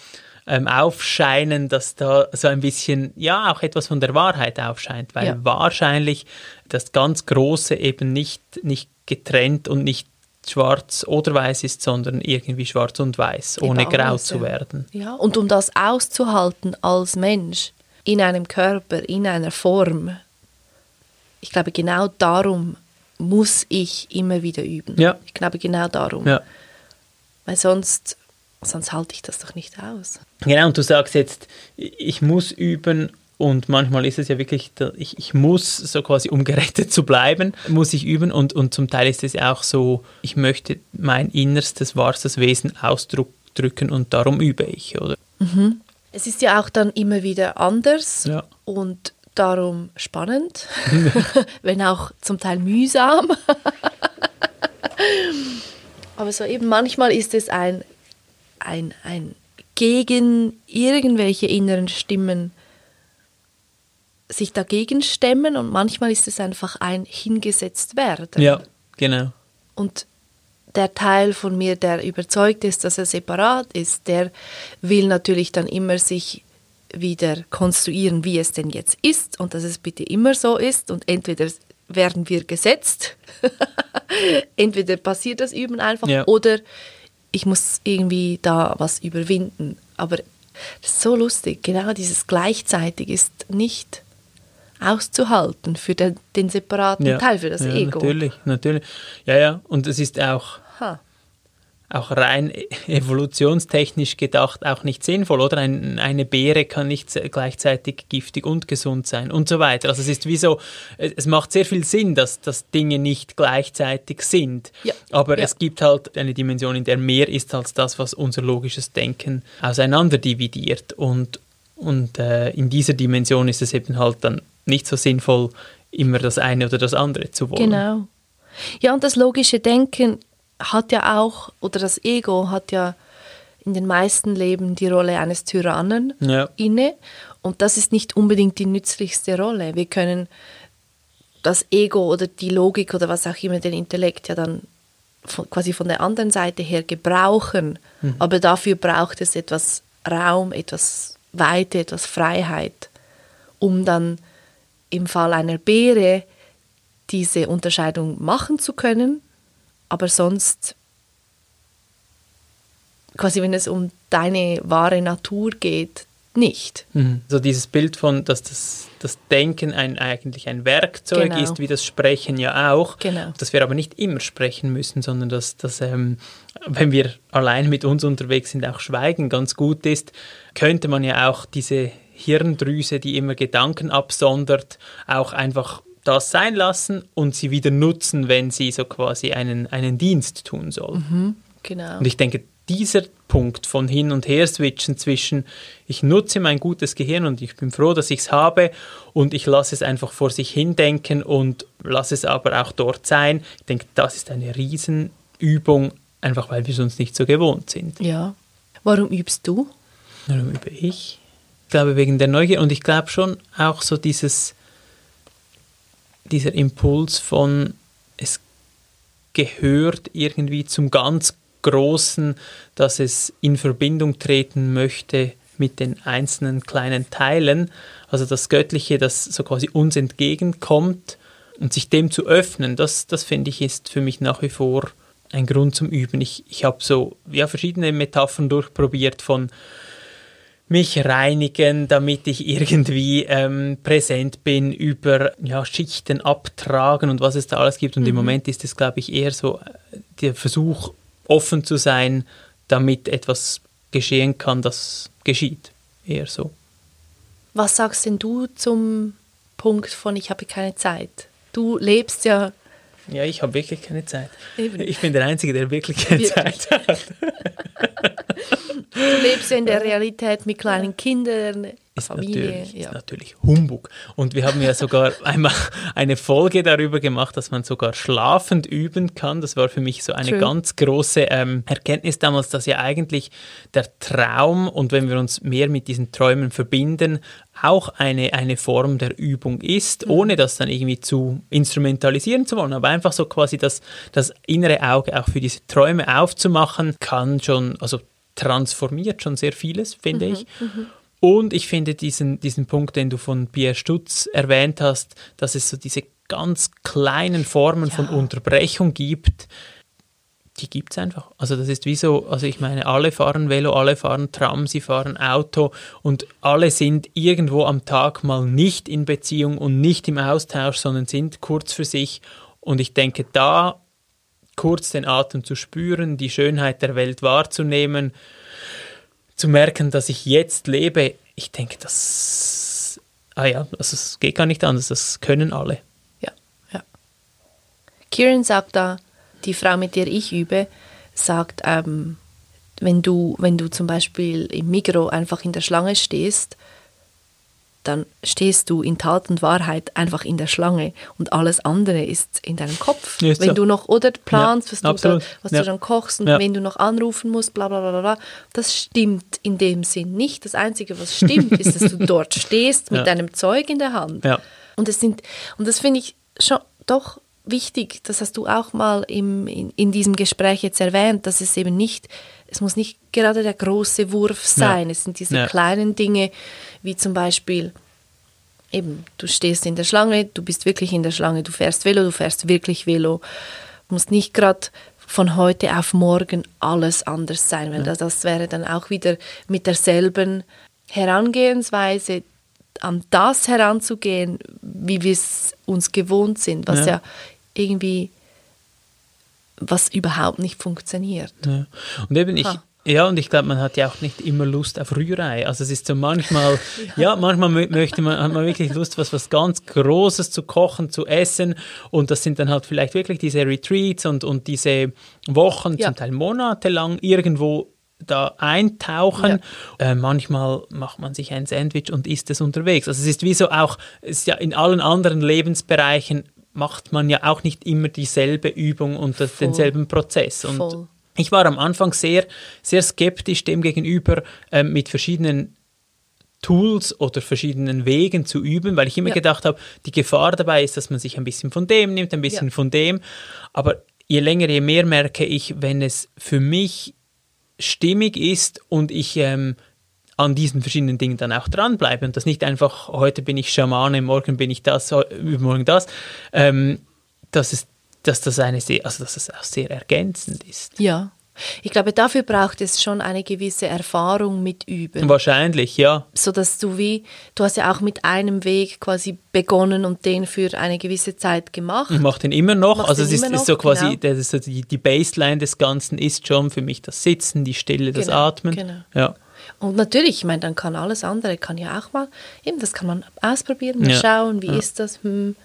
ähm, aufscheinen, dass da so ein bisschen, ja, auch etwas von der Wahrheit aufscheint, weil Ja. wahrscheinlich das ganz Große eben nicht, nicht getrennt und nicht schwarz oder weiß ist, sondern irgendwie schwarz und weiß, ohne Eben grau zu werden. Ja, und um das auszuhalten als Mensch, in einem Körper, in einer Form, ich glaube, genau darum muss ich immer wieder üben. Ja. Ich glaube, genau darum. Ja. Weil sonst, sonst halte ich das doch nicht aus. Genau, und du sagst jetzt, ich muss üben und manchmal ist es ja wirklich, ich, ich muss so quasi, um gerettet zu bleiben, muss ich üben und, und zum Teil ist es ja auch so, ich möchte mein innerstes, wahrstes Wesen ausdrücken und darum übe ich, oder? Es ist ja auch dann immer wieder anders Ja. und darum spannend, wenn auch zum Teil mühsam. Aber so eben manchmal ist es ein, ein, ein gegen irgendwelche inneren Stimmen sich dagegen stemmen und manchmal ist es einfach ein hingesetzt werden. Ja, genau. Und der Teil von mir, der überzeugt ist, dass er separat ist, der will natürlich dann immer sich wieder konstruieren, wie es denn jetzt ist und dass es bitte immer so ist und entweder werden wir gesetzt, entweder passiert das Üben einfach Ja. oder ich muss irgendwie da was überwinden. Aber das ist so lustig, genau dieses gleichzeitig ist nicht auszuhalten für den, den separaten Ja. Teil, für das ja, Ego. Natürlich, natürlich. Ja, ja, und es ist auch, Ha. Auch rein evolutionstechnisch gedacht auch nicht sinnvoll, oder? Ein, eine Beere kann nicht gleichzeitig giftig und gesund sein und so weiter. Also es ist wie so, es es macht sehr viel Sinn, dass, dass Dinge nicht gleichzeitig sind. Ja. Aber Ja. es gibt halt eine Dimension, in der mehr ist als das, was unser logisches Denken auseinander dividiert. Und, und äh, in dieser Dimension ist es eben halt dann nicht so sinnvoll, immer das eine oder das andere zu wollen. Genau. Ja, und das logische Denken hat ja auch, oder das Ego hat ja in den meisten Leben die Rolle eines Tyrannen Ja. inne. Und das ist nicht unbedingt die nützlichste Rolle. Wir können das Ego oder die Logik oder was auch immer, den Intellekt ja dann von, quasi von der anderen Seite her gebrauchen. Aber dafür braucht es etwas Raum, etwas Weite, etwas Freiheit, um dann im Fall einer Beere diese Unterscheidung machen zu können, aber sonst quasi, wenn es um deine wahre Natur geht, nicht. Mhm. So dieses Bild von, dass das, das Denken ein, eigentlich ein Werkzeug Genau. ist, wie das Sprechen ja auch. Genau. Dass wir aber nicht immer sprechen müssen, sondern dass, dass ähm, wenn wir allein mit uns unterwegs sind, auch Schweigen ganz gut ist, könnte man ja auch diese Hirndrüse, die immer Gedanken absondert, auch einfach das sein lassen und sie wieder nutzen, wenn sie so quasi einen, einen Dienst tun soll. Genau. Und ich denke, dieser Punkt von hin und her switchen zwischen, ich nutze mein gutes Gehirn und ich bin froh, dass ich es habe und ich lasse es einfach vor sich hin denken und lasse es aber auch dort sein. Ich denke, das ist eine Riesenübung, einfach weil wir es uns nicht so gewohnt sind. Ja. Warum übst du? Darum übe ich. Ich glaube, wegen der Neugier und ich glaube schon auch so dieses, dieser Impuls von, es gehört irgendwie zum ganz Großen, dass es in Verbindung treten möchte mit den einzelnen kleinen Teilen. Also das Göttliche, das so quasi uns entgegenkommt und sich dem zu öffnen, das, das finde ich ist für mich nach wie vor ein Grund zum Üben. Ich, ich habe so ja, verschiedene Metaphern durchprobiert von mich reinigen, damit ich irgendwie ähm, präsent bin, über ja, Schichten abtragen und was es da alles gibt. Und im Moment ist es, glaube ich, eher so äh, der Versuch, offen zu sein, damit etwas geschehen kann, das geschieht. Eher so. Was sagst denn du zum Punkt von ich habe keine Zeit? Du lebst ja Ja, ich habe wirklich keine Zeit. Eben. Ich bin der Einzige, der wirklich keine Wirklich. Zeit hat. Du lebst ja in der Realität mit kleinen Kindern, Ist Familie. natürlich, ja. ist natürlich Humbug. Und wir haben ja sogar einmal eine Folge darüber gemacht, dass man sogar schlafend üben kann. Das war für mich so eine True. ganz große ähm, Erkenntnis damals, dass ja eigentlich der Traum und wenn wir uns mehr mit diesen Träumen verbinden, auch eine, eine Form der Übung ist, Mhm. ohne das dann irgendwie zu instrumentalisieren zu wollen. Aber einfach so quasi das, das innere Auge auch für diese Träume aufzumachen, kann schon, also transformiert schon sehr vieles, finde ich. Und ich finde diesen, diesen Punkt, den du von Pierre Stutz erwähnt hast, dass es so diese ganz kleinen Formen von Ja. Unterbrechung gibt, die gibt es einfach. Also das ist wie so, also ich meine, alle fahren Velo, alle fahren Tram, sie fahren Auto und alle sind irgendwo am Tag mal nicht in Beziehung und nicht im Austausch, sondern sind kurz für sich. Und ich denke, da kurz den Atem zu spüren, die Schönheit der Welt wahrzunehmen, zu merken, dass ich jetzt lebe, ich denke, das, ah ja, also es geht gar nicht anders, das können alle. Ja, ja. Kieran sagt da, die Frau, mit der ich übe, sagt, ähm, wenn, du, wenn du zum Beispiel im Migro einfach in der Schlange stehst, dann stehst du in Tat und Wahrheit einfach in der Schlange und alles andere ist in deinem Kopf. Ist wenn so. du noch oder planst, Ja, was, du, da, was Ja. du dann kochst und Ja. wen du noch anrufen musst, bla bla bla bla, das stimmt in dem Sinn nicht. Das Einzige, was stimmt, ist, dass du dort stehst mit Ja. deinem Zeug in der Hand. Ja. Und das sind, und das finde ich schon doch wichtig, das hast du auch mal im, in, in diesem Gespräch jetzt erwähnt, dass es eben nicht, es muss nicht gerade der große Wurf sein. Es sind diese Ja. kleinen Dinge, wie zum Beispiel, eben, du stehst in der Schlange, du bist wirklich in der Schlange, du fährst Velo, du fährst wirklich Velo. Du musst nicht gerade von heute auf morgen alles anders sein, weil das, das wäre dann auch wieder mit derselben Herangehensweise an das heranzugehen, wie wir es uns gewohnt sind, was Ja. ja, irgendwie was überhaupt nicht funktioniert. Ja. Und eben ich, Ha. ja, und ich glaube, man hat ja auch nicht immer Lust auf Rührei. Also es ist so manchmal, ja, manchmal mö- möchte man, hat man wirklich Lust, was, was ganz Großes zu kochen, zu essen. Und das sind dann halt vielleicht wirklich diese Retreats und, und diese Wochen, Ja. zum Teil monatelang irgendwo da eintauchen. Äh, manchmal macht man sich ein Sandwich und isst es unterwegs. Also es ist wie so auch, es ist ja in allen anderen Lebensbereichen macht man ja auch nicht immer dieselbe Übung und das, denselben Prozess. Und Voll. ich war am Anfang sehr, sehr skeptisch dem gegenüber, ähm, mit verschiedenen Tools oder verschiedenen Wegen zu üben, weil ich immer Ja. gedacht habe, die Gefahr dabei ist, dass man sich ein bisschen von dem nimmt, ein bisschen Ja. von dem. Aber je länger, je mehr merke ich, wenn es für mich stimmig ist und ich ähm, an diesen verschiedenen Dingen dann auch dranbleibe und das nicht einfach, heute bin ich Schamane, morgen bin ich das, übermorgen das, ähm, dass, es, dass das eine sehr, also dass es auch sehr ergänzend ist. Ja. Ich glaube, dafür braucht es schon eine gewisse Erfahrung mit Üben. Wahrscheinlich, ja. so dass du wie, du hast ja auch mit einem Weg quasi begonnen und den für eine gewisse Zeit gemacht. Ich mache den immer noch. Machst also es ist, ist so noch, quasi, genau. das ist so die, die Baseline des Ganzen ist schon für mich das Sitzen, die Stille, das Genau, Atmen. genau. Ja. Und natürlich, ich meine, dann kann alles andere, kann ja auch mal, eben, das kann man ausprobieren, mal Ja, schauen, wie ja. ist das, hm,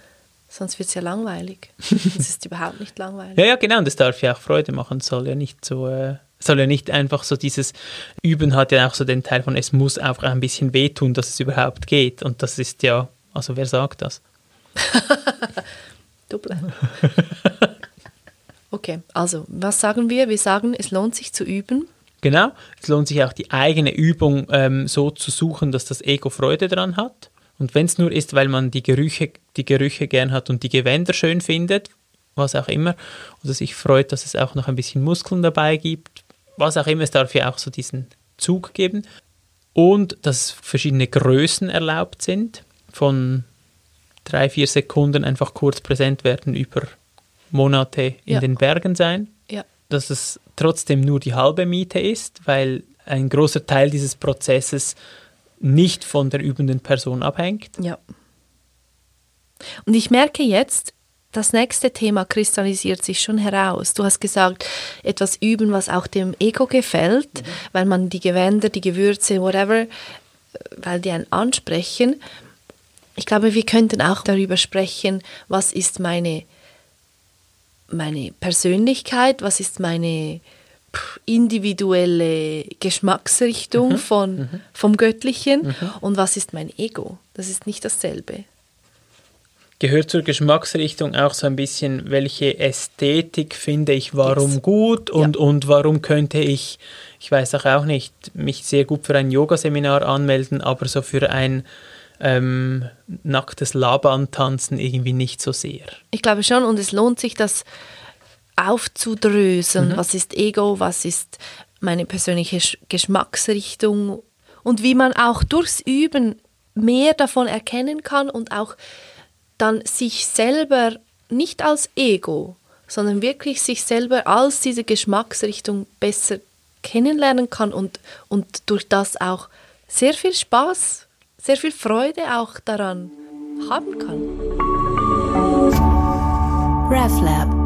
sonst wird es ja langweilig. Es ist überhaupt nicht langweilig. ja, ja, genau. Und das darf ja auch Freude machen. Es soll ja nicht so, äh, soll ja nicht einfach so dieses Üben hat ja auch so den Teil von, es muss auch ein bisschen wehtun, dass es überhaupt geht. Und das ist ja, also wer sagt das? Double. Okay, also, was sagen wir? Wir sagen, es lohnt sich zu üben. Genau. Es lohnt sich auch die eigene Übung ähm, so zu suchen, dass das Ego Freude dran hat. Und wenn es nur ist, weil man die Gerüche, die Gerüche gern hat und die Gewänder schön findet, was auch immer, oder sich freut, dass es auch noch ein bisschen Muskeln dabei gibt, was auch immer, es darf ja auch so diesen Zug geben. Und dass verschiedene Größen erlaubt sind, von drei, vier Sekunden einfach kurz präsent werden über Monate in Ja. den Bergen sein Ja, dass es trotzdem nur die halbe Miete ist, weil ein großer Teil dieses Prozesses nicht von der übenden Person abhängt. Ja. Und ich merke jetzt, das nächste Thema kristallisiert sich schon heraus. Du hast gesagt, etwas üben, was auch dem Ego gefällt, mhm. weil man die Gewänder, die Gewürze, whatever, weil die einen ansprechen. Ich glaube, wir könnten auch darüber sprechen, was ist meine, meine Persönlichkeit, was ist meine individuelle Geschmacksrichtung mhm. von, mhm. vom Göttlichen mhm. und was ist mein Ego. Das ist nicht dasselbe. Gehört zur Geschmacksrichtung auch so ein bisschen, welche Ästhetik finde ich warum yes. gut und, ja. und warum könnte ich, ich weiß auch, auch nicht, mich sehr gut für ein Yogaseminar anmelden, aber so für ein ähm, nacktes Laban-Tanzen irgendwie nicht so sehr. Ich glaube schon und es lohnt sich, das aufzudröseln. Mhm. Was ist Ego, was ist meine persönliche Geschmacksrichtung und wie man auch durchs Üben mehr davon erkennen kann und auch dann sich selber nicht als Ego, sondern wirklich sich selber als diese Geschmacksrichtung besser kennenlernen kann und, und durch das auch sehr viel Spaß, sehr viel Freude auch daran haben kann. RefLab